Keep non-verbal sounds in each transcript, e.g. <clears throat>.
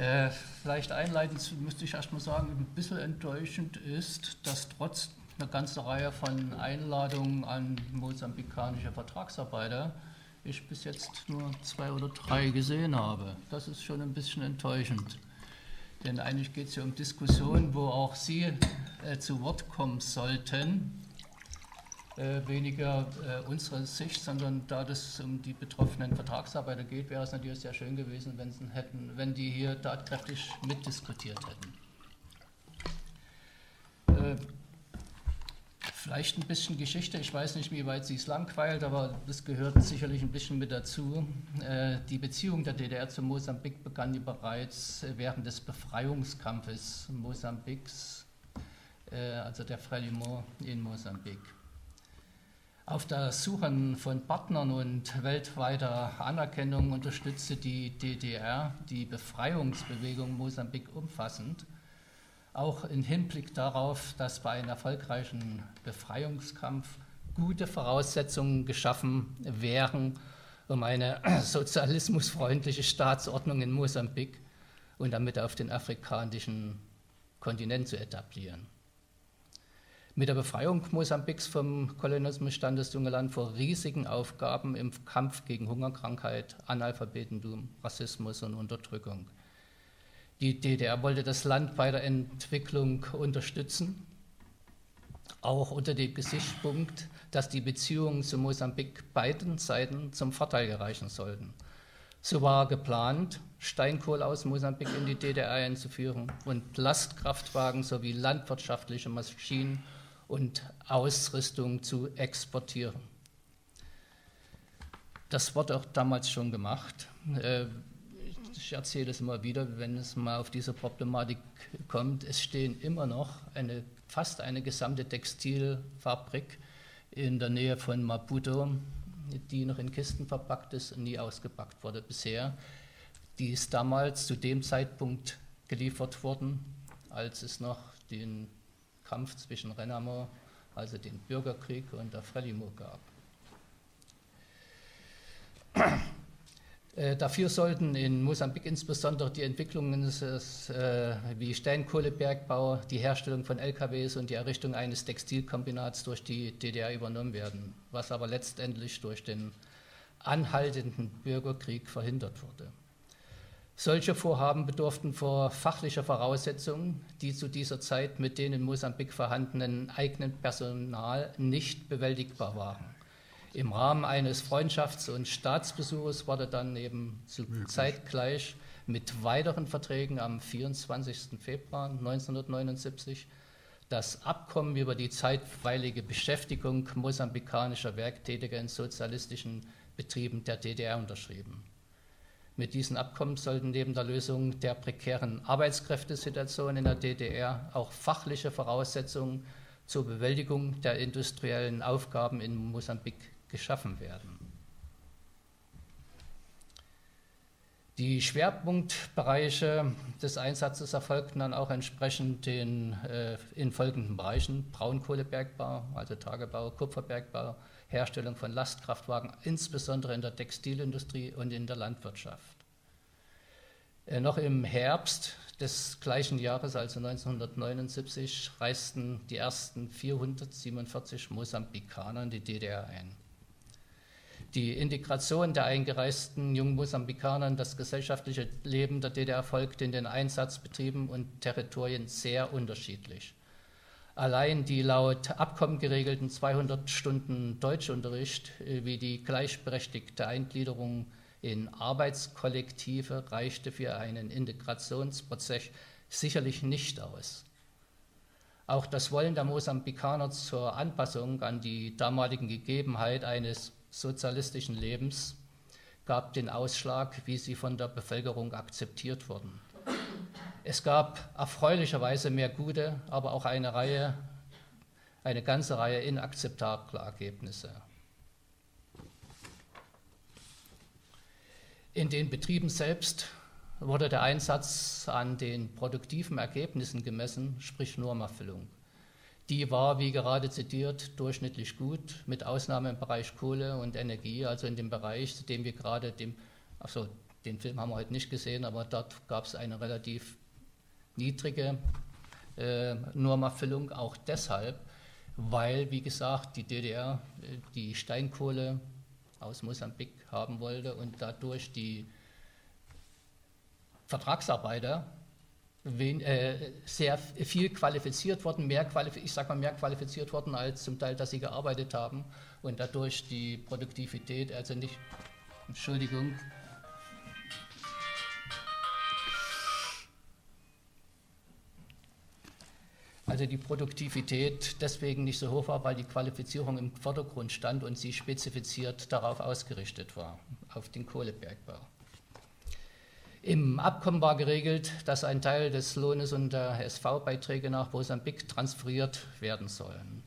Äh, vielleicht einleitend müsste ich erst mal sagen, ein bisschen enttäuschend ist, dass trotz einer ganzen Reihe von Einladungen an mosambikanische Vertragsarbeiter ich bis jetzt nur zwei oder drei gesehen habe. Das ist schon ein bisschen enttäuschend. Denn eigentlich geht es ja um Diskussionen, wo auch Sie äh, zu Wort kommen sollten. Äh, weniger äh, unsere Sicht, sondern da es um die betroffenen Vertragsarbeiter geht, wäre es natürlich sehr schön gewesen, wenn, sie hätten, wenn die hier tatkräftig mitdiskutiert hätten. Äh, vielleicht ein bisschen Geschichte, ich weiß nicht, wie weit Sie es langweilt, aber das gehört sicherlich ein bisschen mit dazu. Äh, die Beziehung der DDR zu Mosambik begann ja bereits während des Befreiungskampfes Mosambiks, äh, also der Frelimo in Mosambik. Auf der Suche von Partnern und weltweiter Anerkennung unterstützte die DDR die Befreiungsbewegung Mosambik umfassend, auch im Hinblick darauf, dass bei einem erfolgreichen Befreiungskampf gute Voraussetzungen geschaffen wären, um eine <clears throat> sozialismusfreundliche Staatsordnung in Mosambik und damit auf den afrikanischen Kontinent zu etablieren. Mit der Befreiung Mosambiks vom Kolonialismus stand das junge Land vor riesigen Aufgaben im Kampf gegen Hungerkrankheit, Analphabetentum, Rassismus und Unterdrückung. Die DDR wollte das Land bei der Entwicklung unterstützen, auch unter dem Gesichtspunkt, dass die Beziehungen zu Mosambik beiden Seiten zum Vorteil gereichen sollten. So war geplant, Steinkohle aus Mosambik in die DDR einzuführen und Lastkraftwagen sowie landwirtschaftliche Maschinen und Ausrüstung zu exportieren. Das wurde auch damals schon gemacht. Äh, ich erzähle es immer wieder, wenn es mal auf diese Problematik kommt. Es stehen immer noch eine, fast eine gesamte Textilfabrik in der Nähe von Maputo, die noch in Kisten verpackt ist und nie ausgepackt wurde bisher. Die ist damals zu dem Zeitpunkt geliefert worden, als es noch den Kampf zwischen Renamo, also den Bürgerkrieg, und der Frelimo gab. Äh, dafür sollten in Mosambik insbesondere die Entwicklungen äh, wie Steinkohlebergbau, die Herstellung von LKWs und die Errichtung eines Textilkombinats durch die DDR übernommen werden, was aber letztendlich durch den anhaltenden Bürgerkrieg verhindert wurde. Solche Vorhaben bedurften vor fachlicher Voraussetzungen, die zu dieser Zeit mit den in Mosambik vorhandenen eigenen Personal nicht bewältigbar waren. Im Rahmen eines Freundschafts- und Staatsbesuches wurde dann eben zeitgleich mit weiteren Verträgen am 24. Februar 1979 das Abkommen über die zeitweilige Beschäftigung mosambikanischer Werktätiger in sozialistischen Betrieben der DDR unterschrieben. Mit diesen Abkommen sollten neben der Lösung der prekären Arbeitskräftesituation in der DDR auch fachliche Voraussetzungen zur Bewältigung der industriellen Aufgaben in Mosambik geschaffen werden. Die Schwerpunktbereiche des Einsatzes erfolgten dann auch entsprechend den äh, in folgenden Bereichen Braunkohlebergbau, also Tagebau, Kupferbergbau, Herstellung von Lastkraftwagen, insbesondere in der Textilindustrie und in der Landwirtschaft. Äh, noch im Herbst des gleichen Jahres, also 1979, reisten die ersten 447 Mosambikaner in die DDR ein. Die Integration der eingereisten jungen Mosambikaner in das gesellschaftliche Leben der DDR folgte in den Einsatzbetrieben und Territorien sehr unterschiedlich. Allein die laut Abkommen geregelten 200 Stunden Deutschunterricht äh, wie die gleichberechtigte Eingliederung in Arbeitskollektive reichte für einen Integrationsprozess sicherlich nicht aus. Auch das Wollen der Mosambikaner zur Anpassung an die damaligen Gegebenheit eines sozialistischen Lebens gab den Ausschlag, wie sie von der Bevölkerung akzeptiert wurden. Es gab erfreulicherweise mehr gute, aber auch eine Reihe, eine ganze Reihe inakzeptabler Ergebnisse. In den Betrieben selbst wurde der Einsatz an den produktiven Ergebnissen gemessen, sprich Normerfüllung. Die war, wie gerade zitiert, durchschnittlich gut, mit Ausnahme im Bereich Kohle und Energie, also in dem Bereich, zu dem wir gerade dem, also Den Film haben wir heute nicht gesehen, aber dort gab es eine relativ niedrige äh, Normerfüllung, auch deshalb, weil, wie gesagt, die DDR äh, die Steinkohle aus Mosambik haben wollte und dadurch die Vertragsarbeiter wen, äh, sehr viel qualifiziert worden, mehr qualifiziert, ich sage mal mehr qualifiziert worden als zum Teil, dass sie gearbeitet haben und dadurch die Produktivität, also nicht, Entschuldigung, also die Produktivität deswegen nicht so hoch war, weil die Qualifizierung im Vordergrund stand und sie spezifiziert darauf ausgerichtet war, auf den Kohlebergbau. Im Abkommen war geregelt, dass ein Teil des Lohnes und der SV-Beiträge nach Mosambik transferiert werden sollen.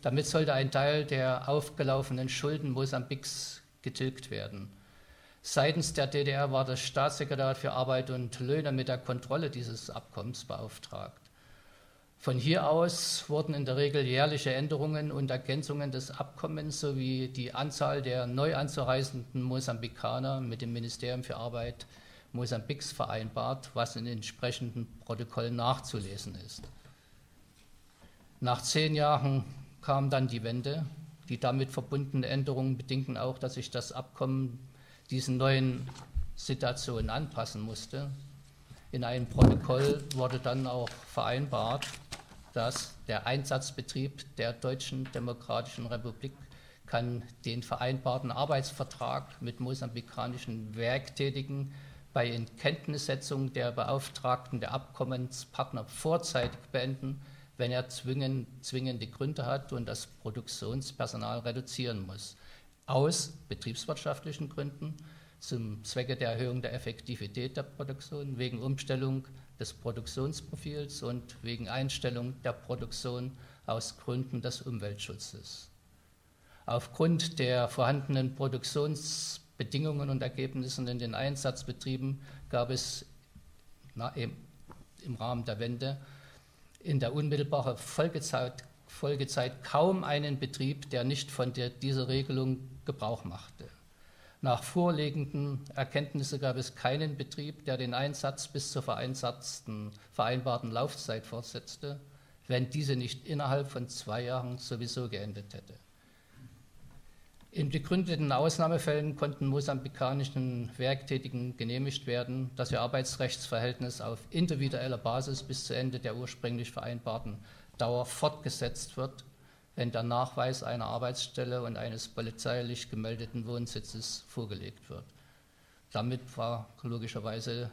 Damit sollte ein Teil der aufgelaufenen Schulden Mosambiks getilgt werden. Seitens der DDR war das Staatssekretariat für Arbeit und Löhne mit der Kontrolle dieses Abkommens beauftragt. Von hier aus wurden in der Regel jährliche Änderungen und Ergänzungen des Abkommens sowie die Anzahl der neu anzureisenden Mosambikaner mit dem Ministerium für Arbeit Mosambiks vereinbart, was in entsprechenden Protokollen nachzulesen ist. Nach zehn Jahren kam dann die Wende. Die damit verbundenen Änderungen bedingten auch, dass sich das Abkommen diesen neuen Situationen anpassen musste. In einem Protokoll wurde dann auch vereinbart, dass der Einsatzbetrieb der Deutschen Demokratischen Republik kann den vereinbarten Arbeitsvertrag mit mosambikanischen Werktätigen bei Inkenntnissetzung der Beauftragten der Abkommenspartner vorzeitig beenden, wenn er zwingend, zwingende Gründe hat und das Produktionspersonal reduzieren muss. Aus betriebswirtschaftlichen Gründen, zum Zwecke der Erhöhung der Effektivität der Produktion, wegen Umstellung des Produktionsprofils und wegen Einstellung der Produktion aus Gründen des Umweltschutzes. Aufgrund der vorhandenen Produktionsbedingungen und Ergebnissen in den Einsatzbetrieben gab es na, im, Rahmen der Wende in der unmittelbaren Folgezeit, Folgezeit kaum einen Betrieb, der nicht von der, dieser Regelung Gebrauch machte. Nach vorliegenden Erkenntnissen gab es keinen Betrieb, der den Einsatz bis zur vereinbarten Laufzeit fortsetzte, wenn diese nicht innerhalb von zwei Jahren sowieso geendet hätte. In begründeten Ausnahmefällen konnten mosambikanischen Werktätigen genehmigt werden, dass ihr Arbeitsrechtsverhältnis auf individueller Basis bis zu Ende der ursprünglich vereinbarten Dauer fortgesetzt wird wenn der Nachweis einer Arbeitsstelle und eines polizeilich gemeldeten Wohnsitzes vorgelegt wird. Damit war logischerweise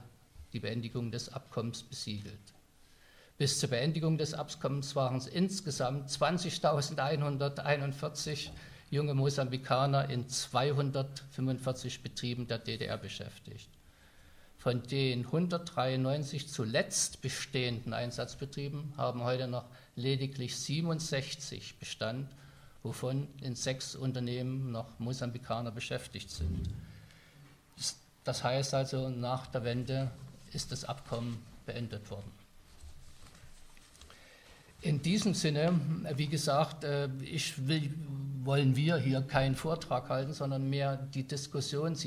die Beendigung des Abkommens besiegelt. Bis zur Beendigung des Abkommens waren es insgesamt 20.141 junge Mosambikaner in 245 Betrieben der DDR beschäftigt. Von den 193 zuletzt bestehenden Einsatzbetrieben haben heute noch lediglich 67 Bestand, wovon in sechs Unternehmen noch Mosambikaner beschäftigt sind. Das heißt also, nach der Wende ist das Abkommen beendet worden. In diesem Sinne, wie gesagt, äh, ich will, wollen wir hier keinen Vortrag halten, sondern mehr die Diskussion,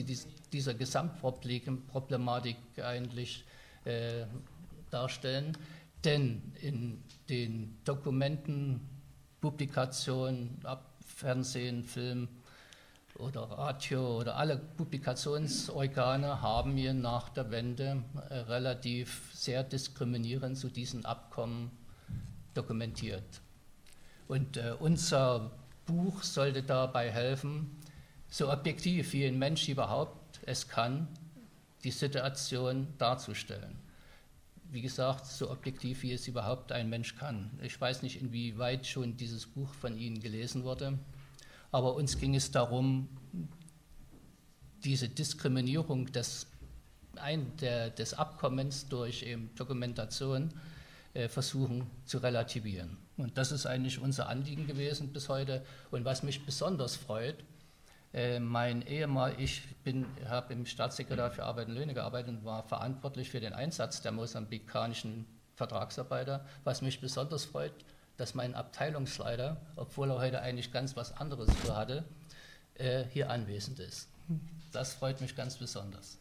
dieser Gesamtproblematik eigentlich äh, darstellen. Denn in den Dokumenten, Publikationen, Fernsehen, Film oder Radio oder alle Publikationsorgane haben wir nach der Wende äh, relativ sehr diskriminierend zu diesen Abkommen dokumentiert. Und äh, unser Buch sollte dabei helfen, so objektiv wie ein Mensch überhaupt es kann, die Situation darzustellen wie gesagt, so objektiv, wie es überhaupt ein Mensch kann. Ich weiß nicht, inwieweit schon dieses Buch von Ihnen gelesen wurde, aber uns ging es darum, diese Diskriminierung des, ein, der, des Abkommens durch eben Dokumentation äh, versuchen zu relativieren. Und das ist eigentlich unser Anliegen gewesen bis heute. Und was mich besonders freut, äh, mein Ehemann, ich habe im Staatssekretariat für Arbeit und Löhne gearbeitet und war verantwortlich für den Einsatz der mosambikanischen Vertragsarbeiter. Was mich besonders freut, dass mein Abteilungsleiter, obwohl er heute eigentlich ganz was anderes für hatte, äh, hier anwesend ist. Das freut mich ganz besonders.